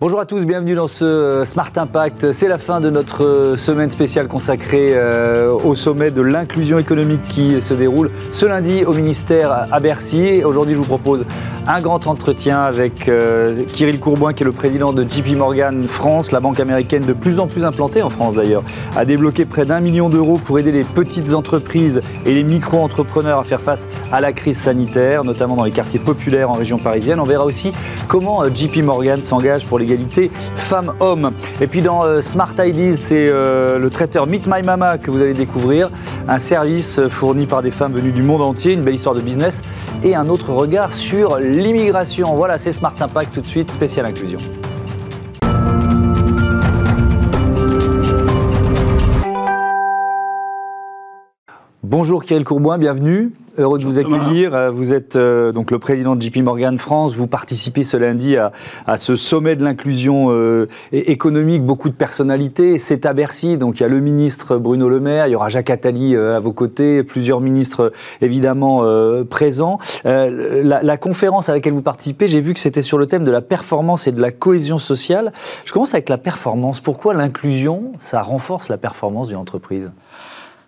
Bonjour à tous, bienvenue dans ce euh, Smart Impact. C'est la fin de notre euh, semaine spéciale consacrée euh, au sommet de l'inclusion économique qui se déroule ce lundi au ministère à Bercy. Aujourd'hui, je vous propose un grand entretien avec Kirill Courboin, qui est le président de JP Morgan France, la banque américaine de plus en plus implantée en France d'ailleurs, a débloqué près d'un million d'euros pour aider les petites entreprises et les micro-entrepreneurs à faire face à la crise sanitaire, notamment dans les quartiers populaires en région parisienne. On verra aussi comment JP Morgan s'engage pour les femmes-hommes. Et puis dans euh, Smart Ideas, c'est euh, le traiteur Meet My Mama que vous allez découvrir, un service fourni par des femmes venues du monde entier, une belle histoire de business et un autre regard sur l'immigration. Voilà, c'est Smart Impact tout de suite, spécial inclusion. Bonjour Kirill Courboin, bienvenue. Heureux de vous accueillir. Euh, vous êtes euh, donc le président de JP Morgan France. Vous participez ce lundi à, ce sommet de l'inclusion euh, économique. Beaucoup de personnalités. C'est à Bercy. Donc il y a le ministre Bruno Le Maire, il y aura Jacques Attali à vos côtés, plusieurs ministres évidemment présents. La, la, conférence à laquelle vous participez, j'ai vu que c'était sur le thème de la performance et de la cohésion sociale. Je commence avec la performance. Pourquoi l'inclusion, ça renforce la performance d'une entreprise?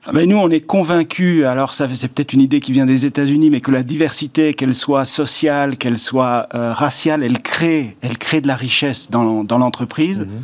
Ah nous, on est convaincus, alors ça c'est peut-être une idée qui vient des États-Unis, mais que la diversité, qu'elle soit sociale, qu'elle soit euh, raciale, elle crée, elle crée de la richesse dans, dans l'entreprise. Mhm.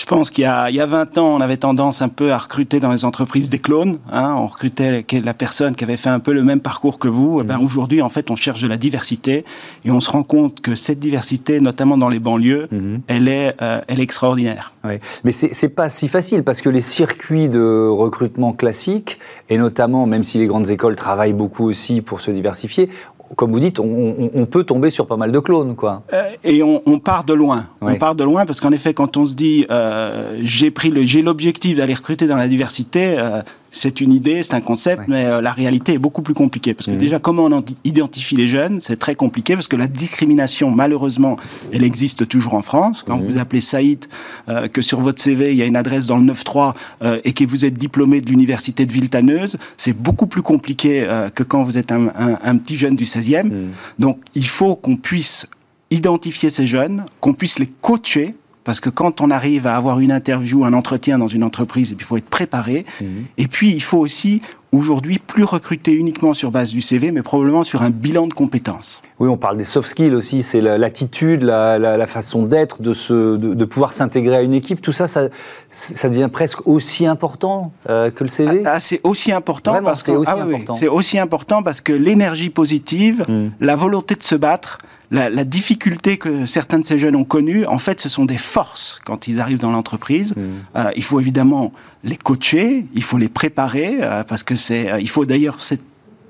Je pense qu'il y, a, il y a 20 ans, on avait tendance un peu à recruter dans les entreprises des clones. Hein, on recrutait la personne qui avait fait un peu le même parcours que vous. Eh ben, mhm. Aujourd'hui, en fait, on cherche de la diversité et on se rend compte que cette diversité, notamment dans les banlieues, mhm. elle, est, euh, elle est extraordinaire. Oui. Mais c'est pas si facile parce que les circuits de recrutement classiques, et notamment, même si les grandes écoles travaillent beaucoup aussi pour se diversifier, comme vous dites, on, peut tomber sur pas mal de clones, quoi. Euh, et on, part de loin. On part de loin parce qu'en effet, quand on se dit, euh, j'ai pris le, j'ai l'objectif d'aller recruter dans la diversité, euh, c'est une idée, c'est un concept, mais euh, la réalité est beaucoup plus compliquée. Parce que mmh. déjà, comment on identifie les jeunes, c'est très compliqué, parce que la discrimination, malheureusement, elle existe toujours en France. Quand mmh. vous appelez Saïd, euh, que sur votre CV, il y a une adresse dans le 9-3, euh, et que vous êtes diplômé de l'université de Villetaneuse, c'est beaucoup plus compliqué que quand vous êtes un, petit jeune du 16e. Mmh. Donc, il faut qu'on puisse identifier ces jeunes, qu'on puisse les coacher parce que quand on arrive à avoir une interview, un entretien dans une entreprise, il faut être préparé. Mhm. Et puis, il faut aussi aujourd'hui plus recruter uniquement sur base du CV, mais probablement sur un bilan de compétences. Oui, on parle des soft skills aussi, c'est l'attitude, la, façon d'être, de, de, pouvoir s'intégrer à une équipe. Tout ça, ça, ça devient presque aussi important euh, que le CV. Ah, c'est aussi important parce que c'est aussi, ah aussi, important parce que l'énergie positive, hmm. la volonté de se battre, la, difficulté que certains de ces jeunes ont connue, en fait, ce sont des forces quand ils arrivent dans l'entreprise. Mm. Euh, il faut évidemment les coacher, il faut les préparer, euh, parce que c'est, euh, il faut d'ailleurs,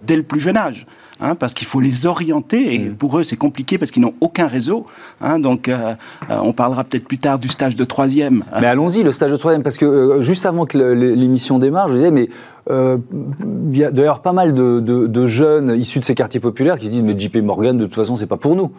dès le plus jeune âge. Hein, parce qu'il faut les orienter et mm. pour eux c'est compliqué parce qu'ils n'ont aucun réseau. Hein, donc on parlera peut-être plus tard du stage de troisième. Mais allons-y le stage de troisième parce que juste avant que l'émission démarre, je disais mais il y a d'ailleurs pas mal de, de, jeunes issus de ces quartiers populaires qui se disent mais JP Morgan de toute façon c'est pas pour nous.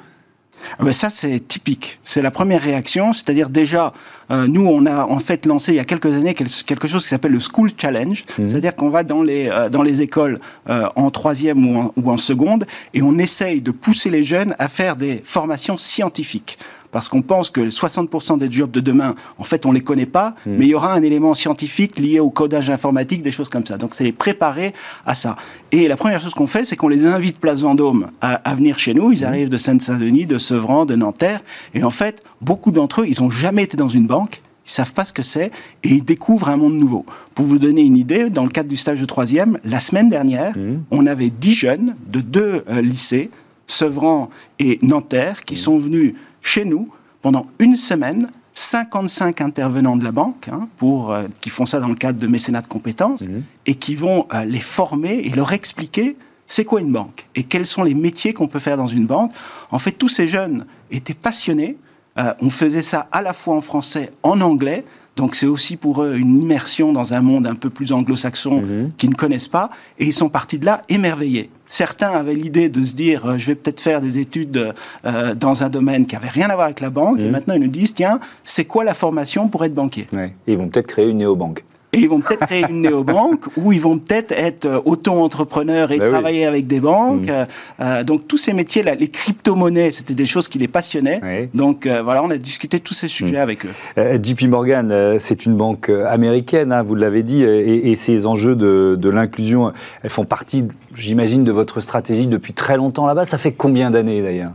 Ah ben ça, c'est typique. C'est la première réaction. C'est-à-dire déjà, euh, nous, on a en fait lancé il y a quelques années quelque chose qui s'appelle le School Challenge. Mhm. C'est-à-dire qu'on va dans les, euh, dans les écoles euh, en troisième ou en, ou en seconde et on essaye de pousser les jeunes à faire des formations scientifiques parce qu'on pense que 60% des jobs de demain, en fait, on les connaît pas, hmm. mais il y aura un élément scientifique lié au codage informatique, des choses comme ça. Donc, c'est les préparer à ça. Et la première chose qu'on fait, c'est qu'on les invite Place Vendôme à, venir chez nous. Ils hmm. arrivent de Seine-Saint-Denis, de Sevran, de Nanterre. Et en fait, beaucoup d'entre eux, ils n'ont jamais été dans une banque. Ils savent pas ce que c'est et ils découvrent un monde nouveau. Pour vous donner une idée, dans le cadre du stage de troisième, la semaine dernière, hmm. on avait 10 jeunes de deux euh, lycées, Sevran et Nanterre, qui sont venus chez nous, pendant une semaine, 55 intervenants de la banque, hein, pour, euh, qui font ça dans le cadre de mécénat de compétences, mhm. et qui vont euh, les former et leur expliquer c'est quoi une banque et quels sont les métiers qu'on peut faire dans une banque. En fait, tous ces jeunes étaient passionnés. Euh, on faisait ça à la fois en français, en anglais. Donc c'est aussi pour eux une immersion dans un monde un peu plus anglo-saxon mhm. qu'ils ne connaissent pas. Et ils sont partis de là émerveillés. Certains avaient l'idée de se dire, euh, je vais peut-être faire des études euh, dans un domaine qui avait rien à voir avec la banque. Et mhm. maintenant, ils nous disent, tiens, c'est quoi la formation pour être banquier? Ils vont peut-être créer une néobanque. Et ils vont peut-être créer une néobanque ou ils vont peut-être être euh, auto-entrepreneurs et Bah oui. travailler avec des banques. Mm. Euh, euh, donc tous ces métiers, là, les crypto-monnaies, c'était des choses qui les passionnaient. Oui. Donc euh, voilà, on a discuté tous ces sujets Mm. avec eux. Euh, JP Morgan, c'est une banque américaine, hein, vous l'avez dit, et, et ces enjeux de, de l'inclusion, elles font partie, j'imagine, de votre stratégie depuis très longtemps là-bas. Ça fait combien d'années d'ailleurs?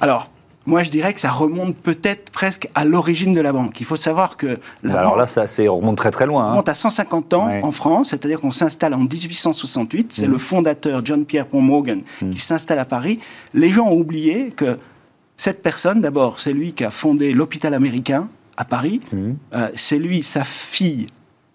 Alors, moi je dirais que ça remonte peut-être presque à l'origine de la banque. Il faut savoir que la Alors banque là, ça c'est- on remonte très très loin. hein. remonte à 150 ans Ouais. en France, c'est-à-dire qu'on s'installe en 1868. C'est Mhm. le fondateur John Pierre Morgan qui s'installe à Paris. Les gens ont oublié que cette personne, d'abord, c'est lui qui a fondé l'hôpital américain à Paris. Mhm. Euh, c'est lui, sa fille,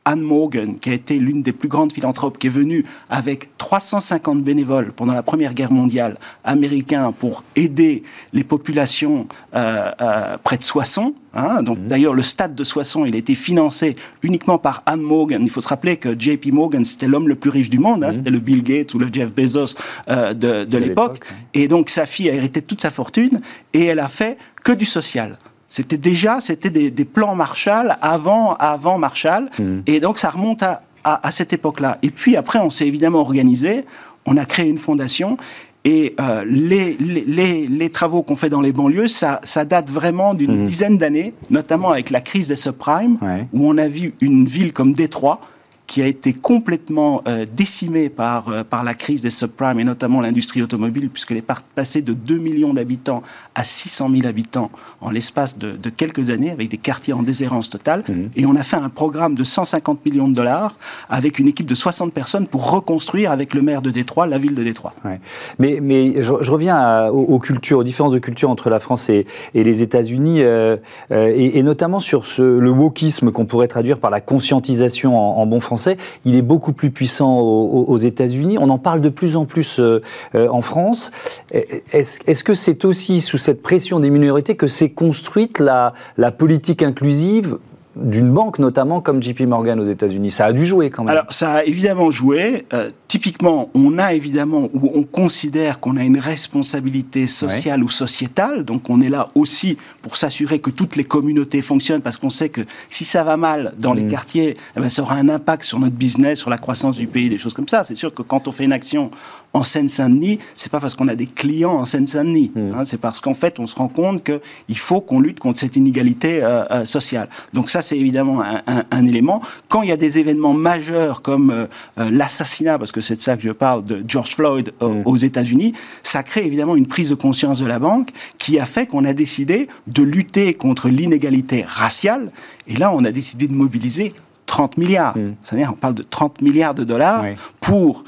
Anne Morgan, qui a été l'une des plus grandes philanthropes, qui est venue avec 350 bénévoles pendant la Première Guerre mondiale américains pour aider les populations euh, euh, près de Soissons. hein. Donc d'ailleurs, le stade de Soissons, il a été financé uniquement par Anne Morgan. Il faut se rappeler que JP Morgan, c'était l'homme le plus riche du monde. hein. C'était le Bill Gates ou le Jeff Bezos euh, de, de l'époque. l'époque, Et donc sa fille a hérité toute sa fortune et elle a fait que du social. C'était déjà, c'était des, des plans Marshall avant, avant Marshall. Et donc ça remonte à, à, à cette époque-là. Et puis après, on s'est évidemment organisé. On a créé une fondation. Et euh, les, les, les, les travaux qu'on fait dans les banlieues, ça, ça date vraiment d'une dizaine d'années, notamment avec la crise des subprimes, Ouais. où on a vu une ville comme Détroit qui a été complètement euh, décimée par, euh, par la crise des subprimes et notamment l'industrie automobile, puisqu'elle est passée de 2 millions d'habitants à 600 000 habitants en l'espace de, de quelques années, avec des quartiers en déshérence totale. Et on a fait un programme de 150 millions de dollars avec une équipe de 60 personnes pour reconstruire avec le maire de Détroit la ville de Détroit. Ouais. Mais, mais je, je reviens à- aux, aux cultures, aux différences de culture entre la France et, et les États-Unis, euh, euh, et, et notamment sur ce, le wokisme qu'on pourrait traduire par la conscientisation en, en bon français. Il est beaucoup plus puissant aux, aux- États-Unis. On en parle de plus en plus euh, euh, en France. Est-ce est-ce que c'est aussi sous cette pression des minorités que s'est construite la, la politique inclusive d'une banque notamment comme JP Morgan aux États-Unis? Ça a dû jouer quand même. Alors, ça a évidemment joué. Euh, typiquement, on a évidemment, ou on considère qu'on a une responsabilité sociale ou sociétale. Donc, on est là aussi pour s'assurer que toutes les communautés fonctionnent, parce qu'on sait que si ça va mal dans les quartiers, eh ben, ça aura un impact sur notre business, sur la croissance du pays, des choses comme ça. C'est sûr que quand on fait une action en Seine-Saint-Denis, c'est pas parce qu'on a des clients en Seine-Saint-Denis. hein, c'est parce qu'en fait, on se rend compte qu'il faut qu'on lutte contre cette inégalité euh, euh, sociale. Donc ça, c'est évidemment un, un- un élément. Quand il y a des événements majeurs comme euh, l'assassinat, parce que c'est de ça que je parle, de George Floyd euh, aux États-Unis, ça crée évidemment une prise de conscience de la banque qui a fait qu'on a décidé de lutter contre l'inégalité raciale. Et là, on a décidé de mobiliser 30 milliards. C'est-à-dire, on parle de 30 milliards de dollars Oui. pour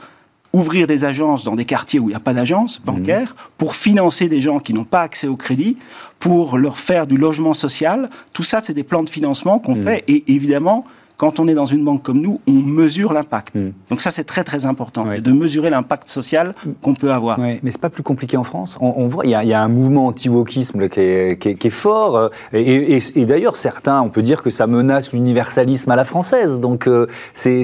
ouvrir des agences dans des quartiers où il n'y a pas d'agence bancaire, pour financer des gens qui n'ont pas accès au crédit, pour leur faire du logement social. Tout ça, c'est des plans de financement qu'on fait. Et évidemment, quand on est dans une banque comme nous, on mesure l'impact. Donc ça, c'est très très important, c'est de mesurer l'impact social qu'on peut avoir. Ouais, mais c'est pas plus compliqué en France. On, on voit, il y, a- il y a un mouvement anti-wokisme qui, est, qui est- qui est fort. euh, Et, et- et d'ailleurs, certains, on peut dire que ça menace l'universalisme à la française. Donc, euh, c'est,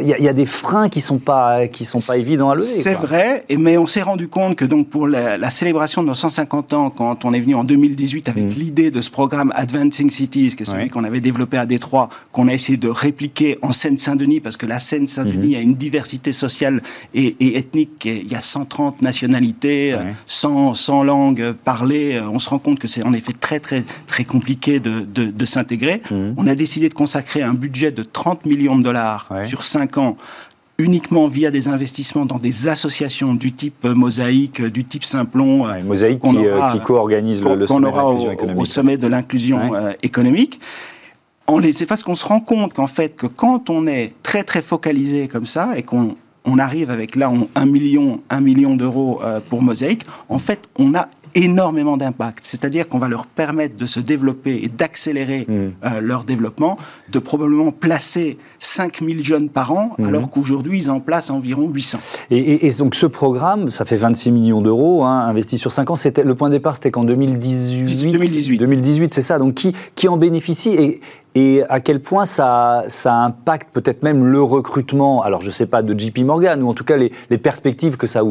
il y, a- il y a des freins qui sont pas, qui sont pas évidents à lever. C'est vrai, mais on s'est rendu compte que donc pour la, la célébration de nos 150 ans, quand on est venu en 2018 avec l'idée de ce programme Advancing Cities, qui est celui Mm. Ouais. qu'on avait développé à Détroit, qu'on a essayé de répliquer en Seine-Saint-Denis, parce que la Seine-Saint-Denis Mm-hmm. a une diversité sociale et, et ethnique. et Il y a 130 nationalités, euh, Ouais. 100, 100 langues parlées. On se rend compte que c'est en effet très très très compliqué de, de, de s'intégrer. Mm. On a décidé de consacrer un budget de 30 millions de dollars Ouais. sur 5 ans uniquement via des investissements dans des associations du type euh, Mosaïque, euh, du type Simplon, euh, Ouais, Mosaïque qu'on qui, co-organise le, sommet aura de au, sommet de l'inclusion Ouais. économique. C'est parce qu'on se rend compte qu'en fait, que quand on est très très focalisé comme ça et qu'on on arrive avec là on- un million, un million d'euros euh, pour Mosaïque, en fait, on a énormément d'impact. C'est-à-dire qu'on va leur permettre de se développer et d'accélérer Mm. euh, leur développement, de probablement placer 5000 jeunes par an, Mm. alors qu'aujourd'hui, ils en placent environ 800. Et, et- et donc ce programme, ça fait 26 millions d'euros, hein, investis sur 5 ans. C'était, le point de départ, c'était qu'en 2018. 2018. 2018, c'est ça. Donc qui, qui en bénéficie? Et, et à quel point ça, ça impacte peut-être même le recrutement Alors je ne sais pas de JP Morgan, ou en tout cas les, perspectives que. Ça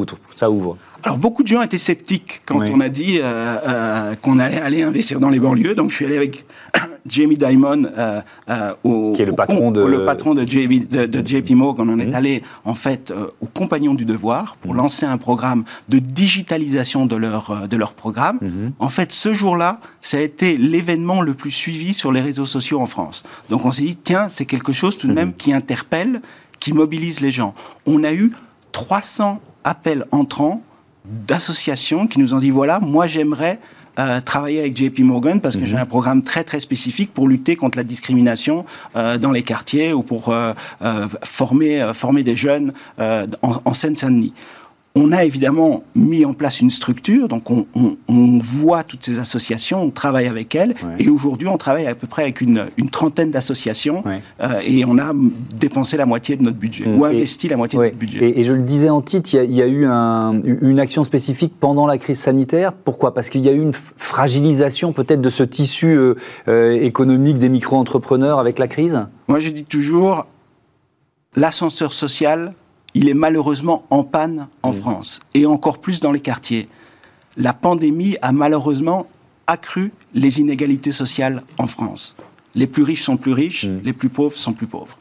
ouvre. Alors beaucoup de gens étaient sceptiques quand on a dit euh, euh, qu'on allait aller investir dans les banlieues. Donc je suis allé avec Jamie Dimon, euh, au, qui est le patron de le patron de, JP, de, JP Morgan. On est mhm. allé en fait aux compagnons du devoir pour mhm. lancer un programme de digitalisation de leur de leur programme. Mhm. En fait, ce jour-là, ça a été l'événement le plus suivi sur les réseaux sociaux en France. Donc on s'est dit tiens, c'est quelque chose tout de même qui interpelle, qui mobilise les gens. On a eu 300 appels entrants d'associations qui nous ont dit voilà, moi j'aimerais euh, travailler avec JP Morgan parce que j'ai mhm. un programme très très spécifique pour lutter contre la discrimination euh, dans les quartiers ou pour euh, former, former des jeunes en, en Seine-Saint-Denis. On a évidemment mis en place une structure, donc on, voit toutes ces associations, on travaille avec elles, et aujourd'hui on travaille à peu près avec une, trentaine d'associations, euh, et on a dépensé la moitié de notre budget, mm. ou investi la moitié de notre budget. Et, je le disais en titre, il y a, eu une action spécifique pendant la crise sanitaire. Pourquoi? Parce qu'il y a eu une fragilisation peut-être de ce tissu euh, euh, économique des micro-entrepreneurs avec la crise? Moi je dis toujours, l'ascenseur social il est malheureusement en panne en France, et encore plus dans les quartiers. La pandémie a malheureusement accru les inégalités sociales en France. Les plus riches sont plus riches, mm. les plus pauvres sont plus pauvres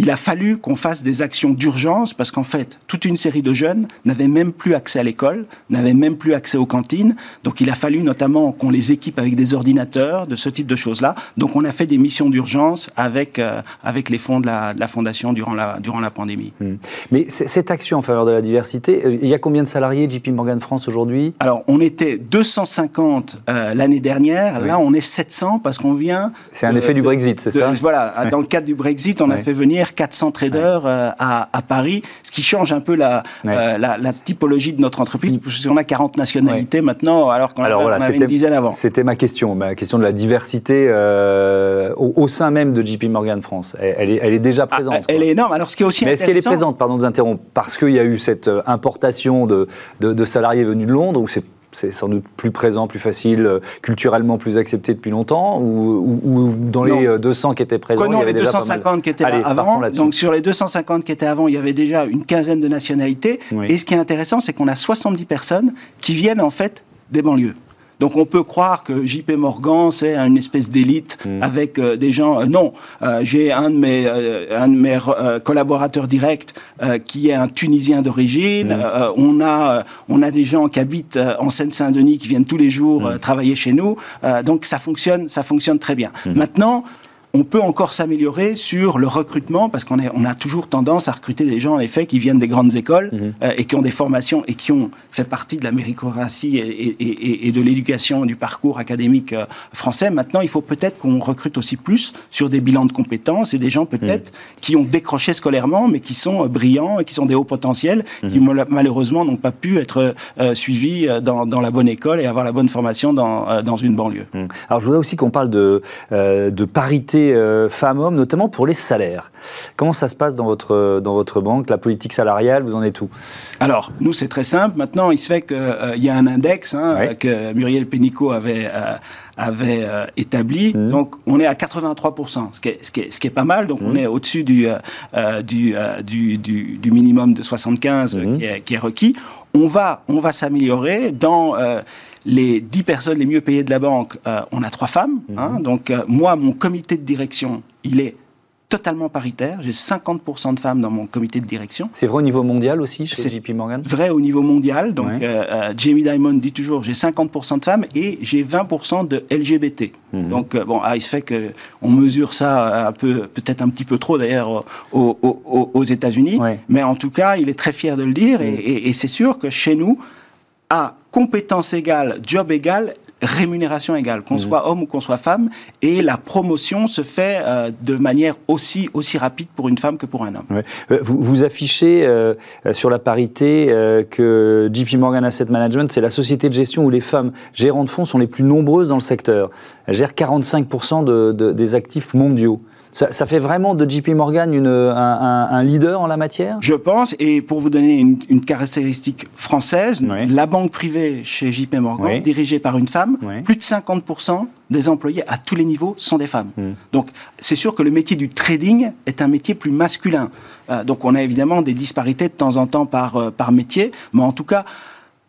il a fallu qu'on fasse des actions d'urgence parce qu'en fait, toute une série de jeunes n'avaient même plus accès à l'école, n'avaient même plus accès aux cantines. Donc il a fallu notamment qu'on les équipe avec des ordinateurs, de ce type de choses-là. Donc on a fait des missions d'urgence avec, euh, avec les fonds de la, de la, Fondation durant la, durant la pandémie. Hmm. Mais cette action en faveur de la diversité, euh, il y a combien de salariés JP Morgan France aujourd'hui? Alors on était 250 euh, l'année dernière, là on est 700 parce qu'on vient... C'est un effet du Brexit, c'est ça? Voilà, dans le cadre du Brexit, on a fait venir 400 traders euh, à, Paris, ce qui change un peu la, euh, la, typologie de notre entreprise, mm. parce qu'on a 40 nationalités maintenant, alors qu'on avait une dizaine avant. C'était ma question, ma question de la diversité euh, au, sein même de JP Morgan France. Elle, est, elle est, déjà ah, présente. elle est énorme. Alors, ce qui est aussi Mais est-ce qu'elle est présente, pardon de vous interrompre, parce qu'il y a eu cette importation de, de, de salariés venus de Londres, ou c'est c'est sans doute plus présent, plus facile, euh, culturellement plus accepté depuis longtemps Ou, dans les 200 euh, qui étaient présents Prenons les 250 qui étaient là avant. Donc sur les 250 qui étaient avant, il y avait déjà une quinzaine de nationalités. Et ce qui est intéressant, c'est qu'on a 70 personnes qui viennent en fait des banlieues. Donc on peut croire que JP Morgan c'est une espèce d'élite mm. avec euh, des gens. Euh, non, euh, j'ai un de mes un de mes collaborateurs directs qui est un Tunisien d'origine. Mm. on a on a des gens qui habitent en Seine-Saint-Denis qui viennent tous les jours mm. travailler chez nous. donc ça fonctionne ça fonctionne très bien. Maintenant on peut encore s'améliorer sur le recrutement parce qu'on on a toujours tendance à recruter des gens en effet qui viennent des grandes écoles mhm. euh, et qui ont des formations et qui ont fait partie de la méritocratie et, de l'éducation du parcours académique euh, français. Maintenant, il faut peut-être qu'on recrute aussi plus sur des bilans de compétences et des gens peut-être mhm. qui ont décroché scolairement mais qui sont euh, brillants et qui sont des hauts potentiels qui mhm. malheureusement n'ont pas pu être suivis dans, la bonne école et avoir la bonne formation dans, dans une banlieue. Alors je voudrais aussi qu'on parle de, de parité euh, femmes-hommes, notamment pour les salaires. Comment ça se passe dans votre, dans votre banque, la politique salariale, vous en êtes où? Alors, nous, c'est très simple. Maintenant, il se fait qu'il euh, y a un index hein, que Muriel Pénicaud avait... Euh, avait établi. Mmh. Donc, on est à 83%, ce qui est, ce qui est, ce qui est pas mal. Donc, on mmh. est au-dessus du, du, du, du, minimum de 75 mmh. qui, est, qui, est, requis. On va, on va s'améliorer dans les 10 personnes les mieux payées de la banque, euh, on a trois femmes. Hein. Mhm. donc euh, moi, mon comité de direction, il est totalement paritaire. J'ai 50% de femmes dans mon comité de direction. C'est vrai au niveau mondial aussi chez JP Morgan? Vrai au niveau mondial. Donc, euh, Jamie Dimon dit toujours j'ai 50% de femmes et j'ai 20% de LGBT. Mhm. Donc, bon, ah, il se fait qu'on mesure ça un peu, peut-être un petit peu trop d'ailleurs aux, États-Unis. Mais en tout cas, il est très fier de le dire. Mhm. et c'est sûr que chez nous, à compétence égale, job égal, rémunération égale, qu'on mhm. soit homme ou qu'on soit femme, et la promotion se fait euh, de manière aussi, aussi rapide pour une femme que pour un homme. Euh, vous, vous, affichez euh, sur la parité que JP Morgan Asset Management, c'est la société de gestion où les femmes gérantes de fonds sont les plus nombreuses dans le secteur. Elles gèrent 45% de, des actifs mondiaux. Ça, fait vraiment de JP Morgan une, un, leader en la matière? Je pense, et pour vous donner une, caractéristique française, la banque privée chez JP Morgan, dirigée par une femme, plus de 50% des employés à tous les niveaux sont des femmes. Hmm. Donc c'est sûr que le métier du trading est un métier plus masculin. Euh, donc on a évidemment des disparités de temps en temps par, euh, par métier, mais en tout cas,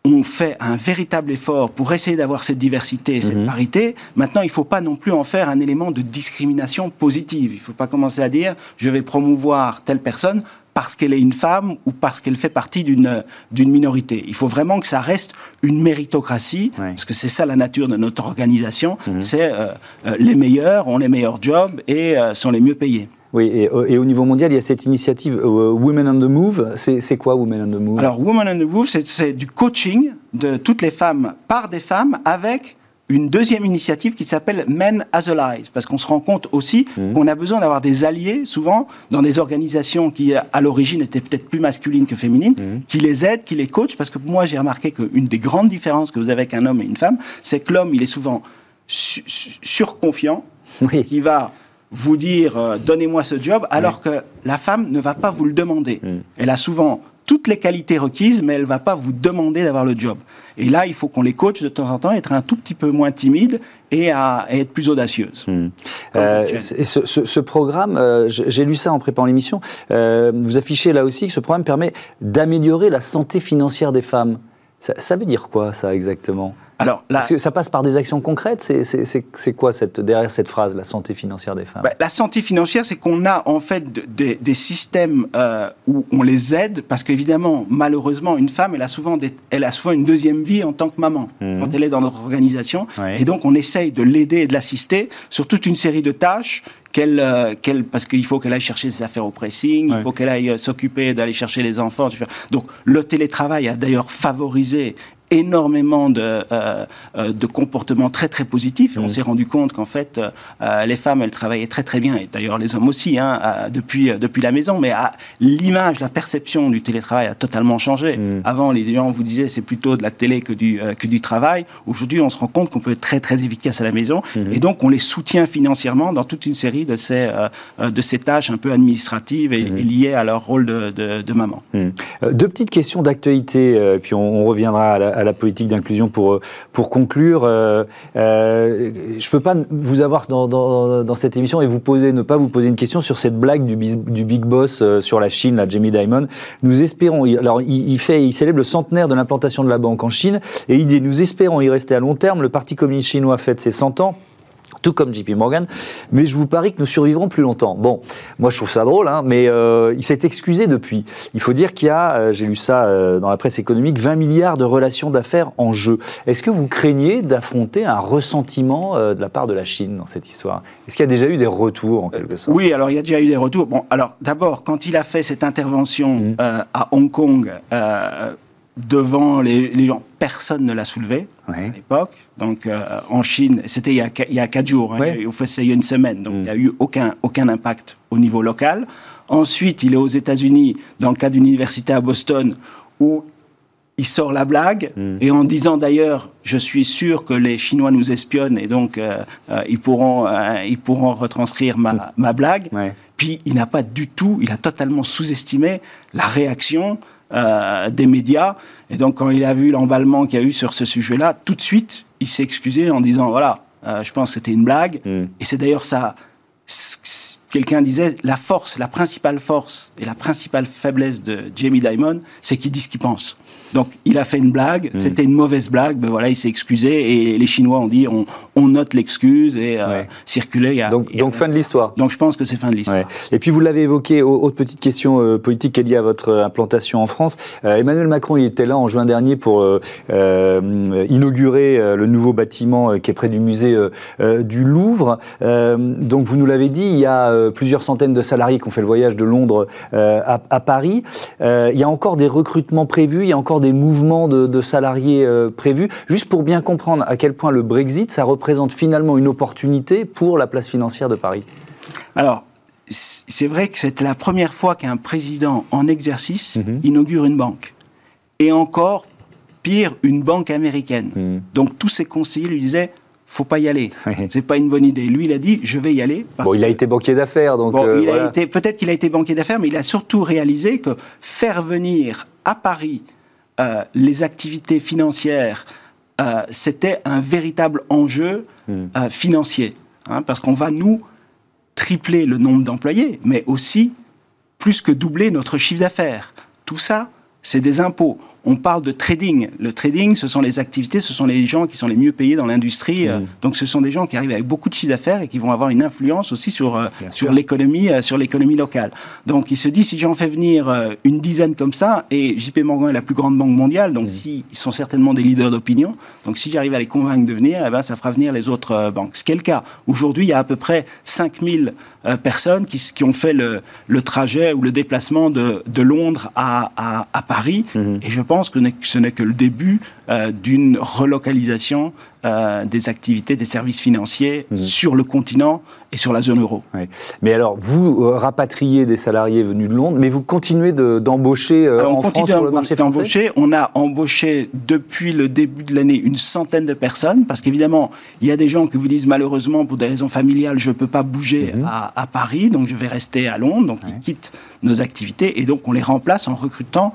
on fait un véritable effort pour essayer d'avoir cette diversité et cette mhm. parité. Maintenant, il ne faut pas non plus en faire un élément de discrimination positive. Il ne faut pas commencer à dire je vais promouvoir telle personne parce qu'elle est une femme ou parce qu'elle fait partie d'une minorité. Il faut vraiment que ça reste une méritocratie, parce que c'est ça la nature de notre organisation. Mhm. C'est euh, euh, les meilleurs ont les meilleurs jobs et euh, sont les mieux payés. Oui, et, au niveau mondial, il y a cette initiative Women on the Move. C'est quoi Women on the Move? Alors, Women on the Move, c'est du coaching de toutes les femmes par des femmes avec une deuxième initiative qui s'appelle Men as Allies, parce qu'on se rend compte aussi mmh. qu'on a besoin d'avoir des alliés, souvent, dans des organisations qui, à l'origine, étaient peut-être plus masculines que féminines, mmh. qui les aident, qui les coachent, parce que moi, j'ai remarqué qu'une des grandes différences que vous avez avec un homme et une femme, c'est que l'homme, il est souvent surconfiant, qui va vous dire euh, donnez-moi ce job, alors que la femme ne va pas vous le demander. Elle a souvent toutes les qualités requises, mais elle ne va pas vous demander d'avoir le job. Et là, il faut qu'on les coach de temps en temps, être un tout petit peu moins timide et à, être plus audacieuse. Hmm. Euh, ce, programme, euh, j'ai lu ça en préparant l'émission, euh, vous affichez là aussi que ce programme permet d'améliorer la santé financière des femmes. ça veut dire quoi, ça, exactement? Alors, que ça passe par des actions concrètes C'est quoi cette, derrière cette phrase, la santé financière des femmes? Bah, La santé financière, c'est qu'on a en fait des systèmes euh, où on les aide, parce qu'évidemment, malheureusement, une femme, elle a, souvent elle a souvent une deuxième vie en tant que maman, mmh. quand elle est dans notre organisation. Et donc, on essaye de l'aider et de l'assister sur toute une série de tâches qu'elle, euh, parce qu'il faut qu'elle aille chercher ses affaires au pressing, il faut qu'elle aille euh, s'occuper d'aller chercher les enfants. Donc le télétravail a d'ailleurs favorisé énormément de, euh, euh, de comportements très très positifs. on mm. s'est rendu compte qu'en fait, euh, les femmes, elles travaillaient très très bien, et d'ailleurs les hommes aussi, hein, depuis, depuis la maison. Mais l'image, la perception du télétravail a totalement changé. Mm. Avant, les gens vous disaient c'est plutôt de la télé que du, que du travail. Aujourd'hui, on se rend compte qu'on peut être très très efficace à la maison, mm-hmm. et donc on les soutient financièrement dans toute une série de ces, de ces tâches un peu administratives et, mm-hmm. liées à leur rôle de, de, maman. Mm. Deux petites questions d'actualité, puis on, reviendra à la à la politique d'inclusion pour, euh, pour conclure. Euh, euh, je ne peux pas vous avoir dans, dans, cette émission et vous poser, ne pas vous poser une question sur cette blague du, du big boss sur la Chine, la Jamie Dimon. Nous espérons, alors il, fait, il célèbre le centenaire de l'implantation de la banque en Chine et il dit nous espérons y rester à long terme. Le Parti communiste chinois fête ses 100 ans tout comme JP Morgan, mais je vous parie que nous survivrons plus longtemps. Bon, moi je trouve ça drôle, hein, mais euh, il s'est excusé depuis. Il faut dire qu'il y a, euh, j'ai lu ça euh, dans la presse économique, 20 milliards de relations d'affaires en jeu. Est-ce que vous craignez d'affronter un ressentiment de la part de la Chine dans cette histoire? Est-ce qu'il y a déjà eu des retours en quelque sorte? Oui, alors il y a déjà eu des retours. Bon, alors d'abord, quand il a fait cette intervention mmh. à Hong Kong, devant les, gens. Personne ne l'a soulevé à l'époque. Donc euh, en Chine, c'était il, y a quatre jours, hein, il, il y a une semaine, donc il n'y a mm. eu aucun, aucun impact au niveau local. Ensuite, il est aux États-Unis, dans le cadre d'une université à Boston, où il sort la blague, mm. et en disant d'ailleurs, je suis sûr que les Chinois nous espionnent, et donc euh, euh, ils, pourront, ils pourront retranscrire ma, mm. ma blague. Puis il n'a pas du tout, il a totalement sous-estimé la réaction euh, des médias. Et donc, quand il a vu l'emballement qu'il y a eu sur ce sujet-là, tout de suite, il s'est excusé en disant voilà, euh, je pense que c'était une blague. Mm. Et c'est d'ailleurs ça. Quelqu'un disait la force, la principale force et la principale faiblesse de Jamie Dimon, c'est qu'il dit ce qu'il pense. Donc, il a fait une blague, mm. c'était une mauvaise blague, ben voilà, il s'est excusé et les Chinois ont dit on, on note l'excuse et euh, donc, donc fin de l'histoire. Donc, je pense que c'est fin de l'histoire. Et puis, vous l'avez évoqué, autre petite question euh, politique qui est liée à votre euh, implantation en France. Emmanuel Macron, il était là en juin dernier pour inaugurer le nouveau bâtiment qui est près du musée du Louvre. donc, vous nous l'avez dit, il y a plusieurs centaines de salariés qui ont fait le voyage de Londres à, à, Paris. il y a encore des recrutements prévus, il y a encore des mouvements de, salariés euh, prévus, juste pour bien comprendre à quel point le Brexit, ça représente finalement une opportunité pour la place financière de Paris Alors, c'est vrai que c'était la première fois qu'un président en exercice mhm. inaugure une banque. Et encore pire, une banque américaine. Mhm. Donc tous ses conseillers lui disaient faut pas y aller. C'est pas une bonne idée. Lui, il a dit, je vais y aller. bon, il a été banquier d'affaires, donc. Bon, euh, il a été, peut-être qu'il a été banquier d'affaires, mais il a surtout réalisé que faire venir à Paris euh, les activités financières, euh, c'était un véritable enjeu hmm. euh, financier. Hein, parce qu'on va nous tripler le nombre d'employés, mais aussi plus que doubler notre chiffre d'affaires. Tout ça, c'est des impôts. On parle de trading. Le trading, ce sont les activités, ce sont les gens qui sont les mieux payés dans l'industrie. Euh, mm. Donc, ce sont des gens qui arrivent avec beaucoup de chiffre d'affaires et qui vont avoir une influence aussi sur, euh, sur l'économie, euh, sur l'économie locale. Donc, il se dit, si j'en fais venir une dizaine comme ça, et JP Morgan est la plus grande banque mondiale, donc mm. si, ils sont certainement des leaders d'opinion. Donc, si j'arrive à les convaincre de venir, eh ben, ça fera venir les autres banques. Ce qui est le cas. Aujourd'hui, il y a à peu près 5000 personnes qui, qui, ont fait le, le, trajet ou le déplacement de, de Londres à, à, à Paris. Mm-hmm. Et je pense que ce n'est que le début euh, d'une relocalisation euh, des activités, des services financiers mhm. sur le continent et sur la zone euro. Mais alors, vous euh, rapatriez des salariés venus de Londres, mais vous continuez d'embaucher en France sur le marché français? On a embauché depuis le début de l'année une centaine de personnes, parce qu'évidemment, il y a des gens qui vous disent malheureusement, pour des raisons familiales, je ne peux pas bouger mhm. à, Paris, donc je vais rester à Londres, donc ils quittent nos activités, et donc on les remplace en recrutant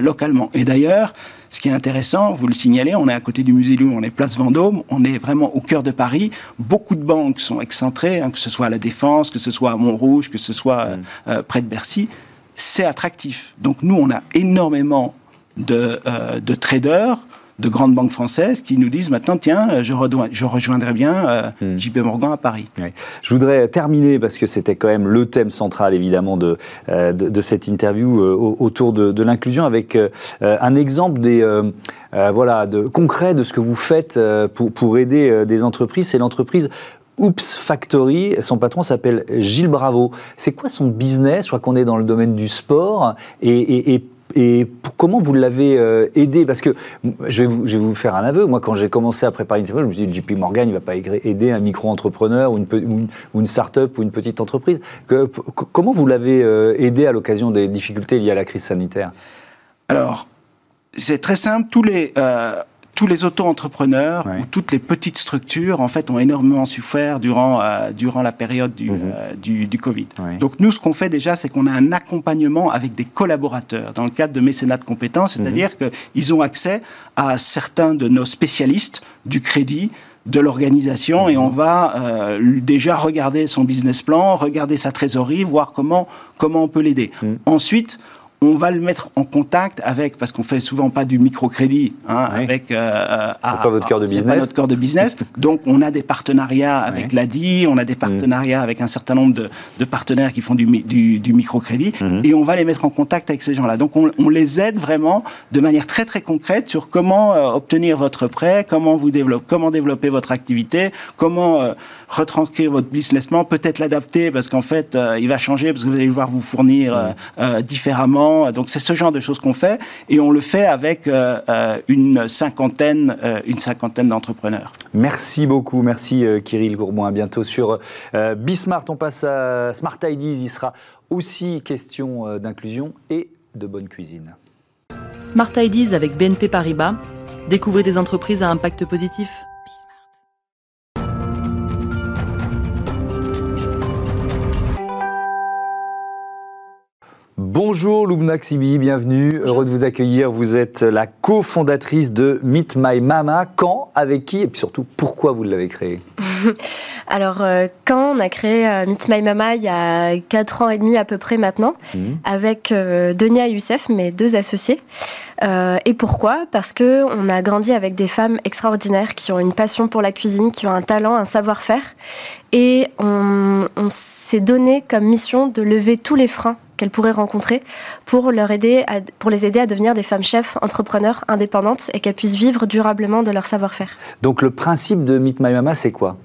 localement. Et d'ailleurs, ce qui est intéressant, vous le signalez, on est à côté du musée Lyon, on est place Vendôme, on est vraiment au cœur de Paris. Beaucoup de banques sont excentrées, hein, que ce soit à la Défense, que ce soit à Montrouge, que ce soit mm. euh, près de Bercy. C'est attractif. Donc nous, on a énormément de, euh, de traders de grandes banques françaises qui nous disent maintenant, tiens, je, je rejoindrai bien euh, hmm. JP Morgan à Paris. Je voudrais terminer, parce que c'était quand même le thème central, évidemment, de, euh, de, cette interview euh, autour de, l'inclusion, avec un exemple des, voilà, de, concret de ce que vous faites pour, pour aider des entreprises. C'est l'entreprise Oops Factory. Son patron s'appelle Gilles Bravo. C'est quoi son business? Je crois qu'on est dans le domaine du sport. Et, et, et et comment vous l'avez euh, aidé? Parce que je vais, vous, je vais, vous, faire un aveu. Moi, quand j'ai commencé à préparer une série, je me suis dit, JP Morgan, il ne va pas aider un micro-entrepreneur ou une, une, start-up ou une petite entreprise. Comment vous l'avez euh, aidé à l'occasion des difficultés liées à la crise sanitaire? Alors, c'est très simple. Tous les, euh, tous les auto-entrepreneurs ou toutes les petites structures, en fait, ont énormément souffert durant, euh, durant la période du, mhm. euh, du, Covid. Donc, nous, ce qu'on fait déjà, c'est qu'on a un accompagnement avec des collaborateurs dans le cadre de mécénat de compétences, c'est-à-dire mhm. qu'ils ont accès à certains de nos spécialistes du crédit, de l'organisation et mhm. on va euh, déjà regarder son business plan, regarder sa trésorerie, voir comment, comment on peut l'aider. Ensuite, on va le mettre en contact avec, parce qu'on fait souvent pas du microcrédit, hein, avec. Euh, pas votre cœur de business. Pas notre cœur de business. Donc, on a des partenariats avec l'ADI, on a des mm. partenariats avec un certain nombre de, partenaires qui font du, du, microcrédit, mm-hmm. et on va les mettre en contact avec ces gens-là. Donc, on, les aide vraiment de manière très très concrète sur comment euh, obtenir votre prêt, comment vous développer, comment développer votre activité, comment euh, retranscrire votre business plan, peut-être l'adapter parce qu'en fait, euh, il va changer parce que vous allez devoir vous fournir mm. Donc c'est ce genre de choses qu'on fait et on le fait avec euh, euh, une cinquantaine, euh, une cinquantaine d'entrepreneurs. Merci beaucoup, merci Kirill Gourmand. À bientôt sur Bismart. On passe à Smart Ideas. Il sera aussi question d'inclusion et de bonne cuisine. Smart Ideas avec BNP Paribas. Découvrez des entreprises à impact positif. Bonjour Loubna Xibi, bienvenue, heureux de vous accueillir. Vous êtes la cofondatrice de Meet My Mama. Quand, avec qui et puis surtout pourquoi vous l'avez créé Alors, euh, quand on a créé euh, Meet My Mama il y a 4 ans et demi à peu près maintenant, mhm. avec euh, Denia et Youssef, mes deux associés. et pourquoi? Parce que on a grandi avec des femmes extraordinaires qui ont une passion pour la cuisine, qui ont un talent, un savoir-faire. Et on s'est donné comme mission de lever tous les freins qu'elles pourraient rencontrer pour, leur aider pour les aider à devenir des femmes chefs, entrepreneurs, indépendantes et qu'elles puissent vivre durablement de leur savoir-faire. Donc le principe de Meet My Mama, c'est quoi?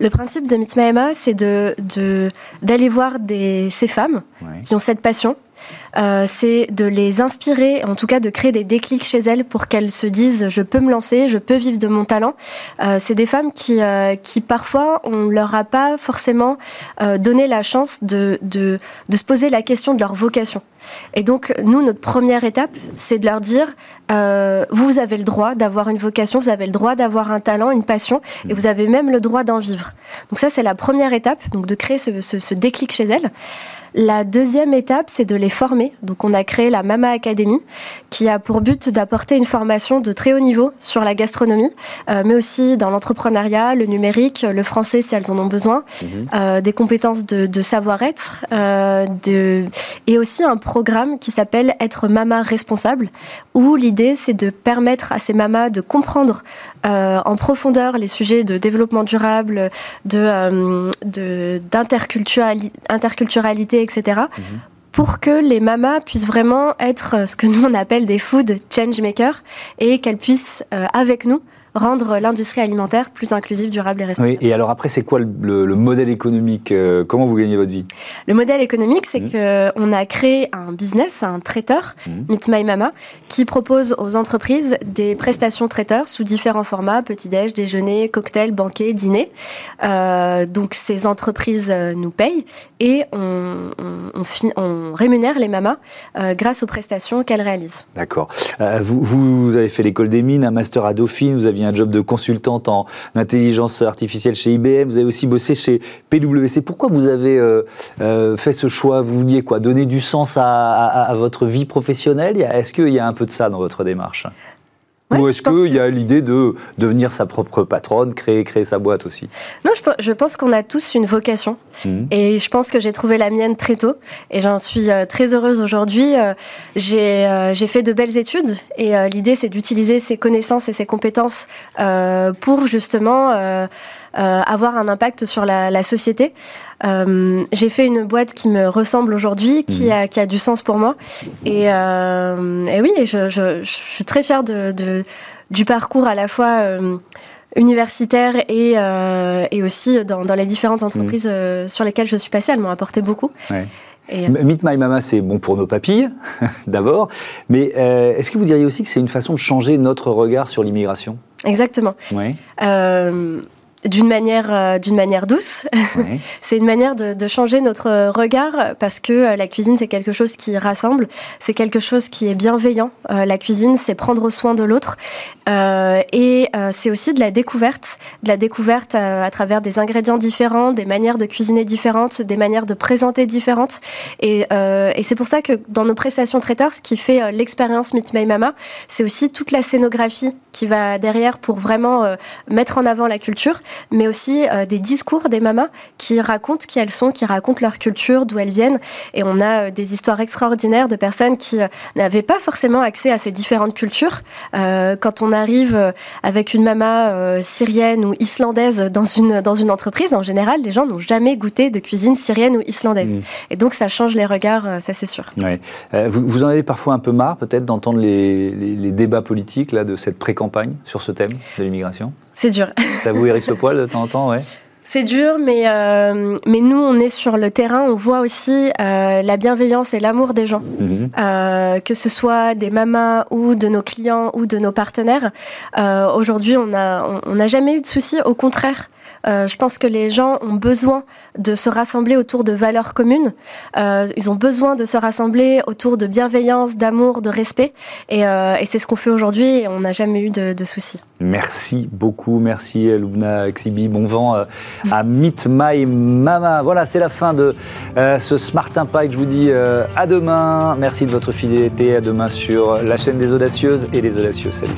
Le principe de Meet My Mama, c'est d'aller de, d'aller voir des, ces femmes qui ont cette passion, euh, c'est de les inspirer, en tout cas de créer des déclics chez elles pour qu'elles se disent je peux me lancer, je peux vivre de mon talent. Euh, c'est des femmes qui, euh, qui parfois on leur a pas forcément donné la chance de, de, de, se poser la question de leur vocation. Et donc nous, notre première étape, c'est de leur dire vous avez le droit d'avoir une vocation, vous avez le droit d'avoir un talent, une passion, et mmh. vous avez même le droit d'en vivre. Donc ça, c'est la première étape, donc de créer ce, ce, ce déclic chez elles. La deuxième étape, c'est de les former. Donc, on a créé la Mama Academy, qui a pour but d'apporter une formation de très haut niveau sur la gastronomie, euh, mais aussi dans l'entrepreneuriat, le numérique, le français si elles en ont besoin, mhm. euh, des compétences de, de savoir-être, euh, de... et aussi un programme qui s'appelle Être Mama responsable, où l'idée c'est de permettre à ces mamas de comprendre euh, en profondeur les sujets de développement durable, de, d'interculturalité, etc. Mhm. pour que les mamas puissent vraiment être ce que nous on appelle des food change makers et qu'elles puissent avec nous rendre l'industrie alimentaire plus inclusive, durable et responsable. Oui, et alors après, c'est quoi le, modèle économique euh, Comment vous gagnez votre vie? Le modèle économique, c'est mmh. qu'on a créé un business, un traiteur, mmh. Meet My Mama, qui propose aux entreprises des prestations traiteurs sous différents formats, petit-déj, déjeuner, cocktail, banquet, dîner. Euh, donc ces entreprises euh, nous payent et on, on, rémunère les mamas grâce aux prestations qu'elles réalisent. D'accord. vous, vous, avez fait l'école des mines, un master à Dauphine, vous aviez un job de consultante en intelligence artificielle chez IBM, vous avez aussi bossé chez PwC. Pourquoi vous avez euh, euh, fait ce choix? Vous vouliez quoi? Donner du sens à votre vie professionnelle? Est-ce qu'il y a un peu de ça dans votre démarche? Ou est-ce qu'il y a l'idée de devenir sa propre patronne, créer, créer sa boîte aussi? Non, je, pense qu'on a tous une vocation. Mmh. Et je pense que j'ai trouvé la mienne très tôt. Et j'en suis euh, très heureuse aujourd'hui. Euh, euh, j'ai fait de belles études. Et l'idée, c'est d'utiliser ces connaissances et ces compétences pour justement avoir un impact sur la, la société. Euh, j'ai fait une boîte qui me ressemble aujourd'hui, qui, mhm. a, qui a du sens pour moi. Et, euh, et oui, je, je, je, suis très fière de, de, du parcours à la fois euh, universitaire et, euh, et aussi dans, dans, les différentes entreprises mhm. sur lesquelles je suis passée. Elles m'ont apporté beaucoup. Ouais. Et Meet My Mama, c'est bon pour nos papilles, d'abord. Mais euh, est-ce que vous diriez aussi que c'est une façon de changer notre regard sur l'immigration? Exactement. Ouais. Euh, d'une manière euh, d'une manière douce. c'est une manière de, de, changer notre regard parce que euh, la cuisine c'est quelque chose qui rassemble, c'est quelque chose qui est bienveillant. Euh, la cuisine c'est prendre soin de l'autre euh, et c'est aussi de la découverte, de la découverte à, travers des ingrédients différents, des manières de cuisiner différentes, des manières de présenter différentes. Et, et c'est pour ça que dans nos prestations traiteurs, ce qui fait l'expérience Meet My Mama, c'est aussi toute la scénographie qui va derrière pour vraiment mettre en avant la culture mais aussi euh, des discours des mamas qui racontent qui elles sont, qui racontent leur culture, d'où elles viennent. Et on a euh, des histoires extraordinaires de personnes qui euh, n'avaient pas forcément accès à ces différentes cultures. quand on arrive avec une mama syrienne ou islandaise dans une, dans une entreprise, en général, les gens n'ont jamais goûté de cuisine syrienne ou islandaise. Mmh. Et donc, ça change les regards, ça c'est sûr. Ouais. Vous, vous, en avez parfois un peu marre, peut-être, d'entendre les, les, les, débats politiques là, de cette pré-campagne sur ce thème de l'immigration? C'est dur. Ça vous hérisse le poil de temps en temps, ouais c'est dur, mais, euh, mais nous, on est sur le terrain, on voit aussi euh, la bienveillance et l'amour des gens, mhm. euh, que ce soit des mamas ou de nos clients ou de nos partenaires. Aujourd'hui, on n'a on, on jamais eu de soucis, au contraire. Euh, je pense que les gens ont besoin de se rassembler autour de valeurs communes. Euh, ils ont besoin de se rassembler autour de bienveillance, d'amour, de respect. Et, euh, et c'est ce qu'on fait aujourd'hui et on n'a jamais eu de, de, soucis. Merci beaucoup. Merci Lubna Xibi. Bon vent à Meet My Mama. Voilà, c'est la fin de ce Smart Impact. Je vous dis à demain. Merci de votre fidélité. À demain sur la chaîne des Audacieuses et les Audacieux. Salut.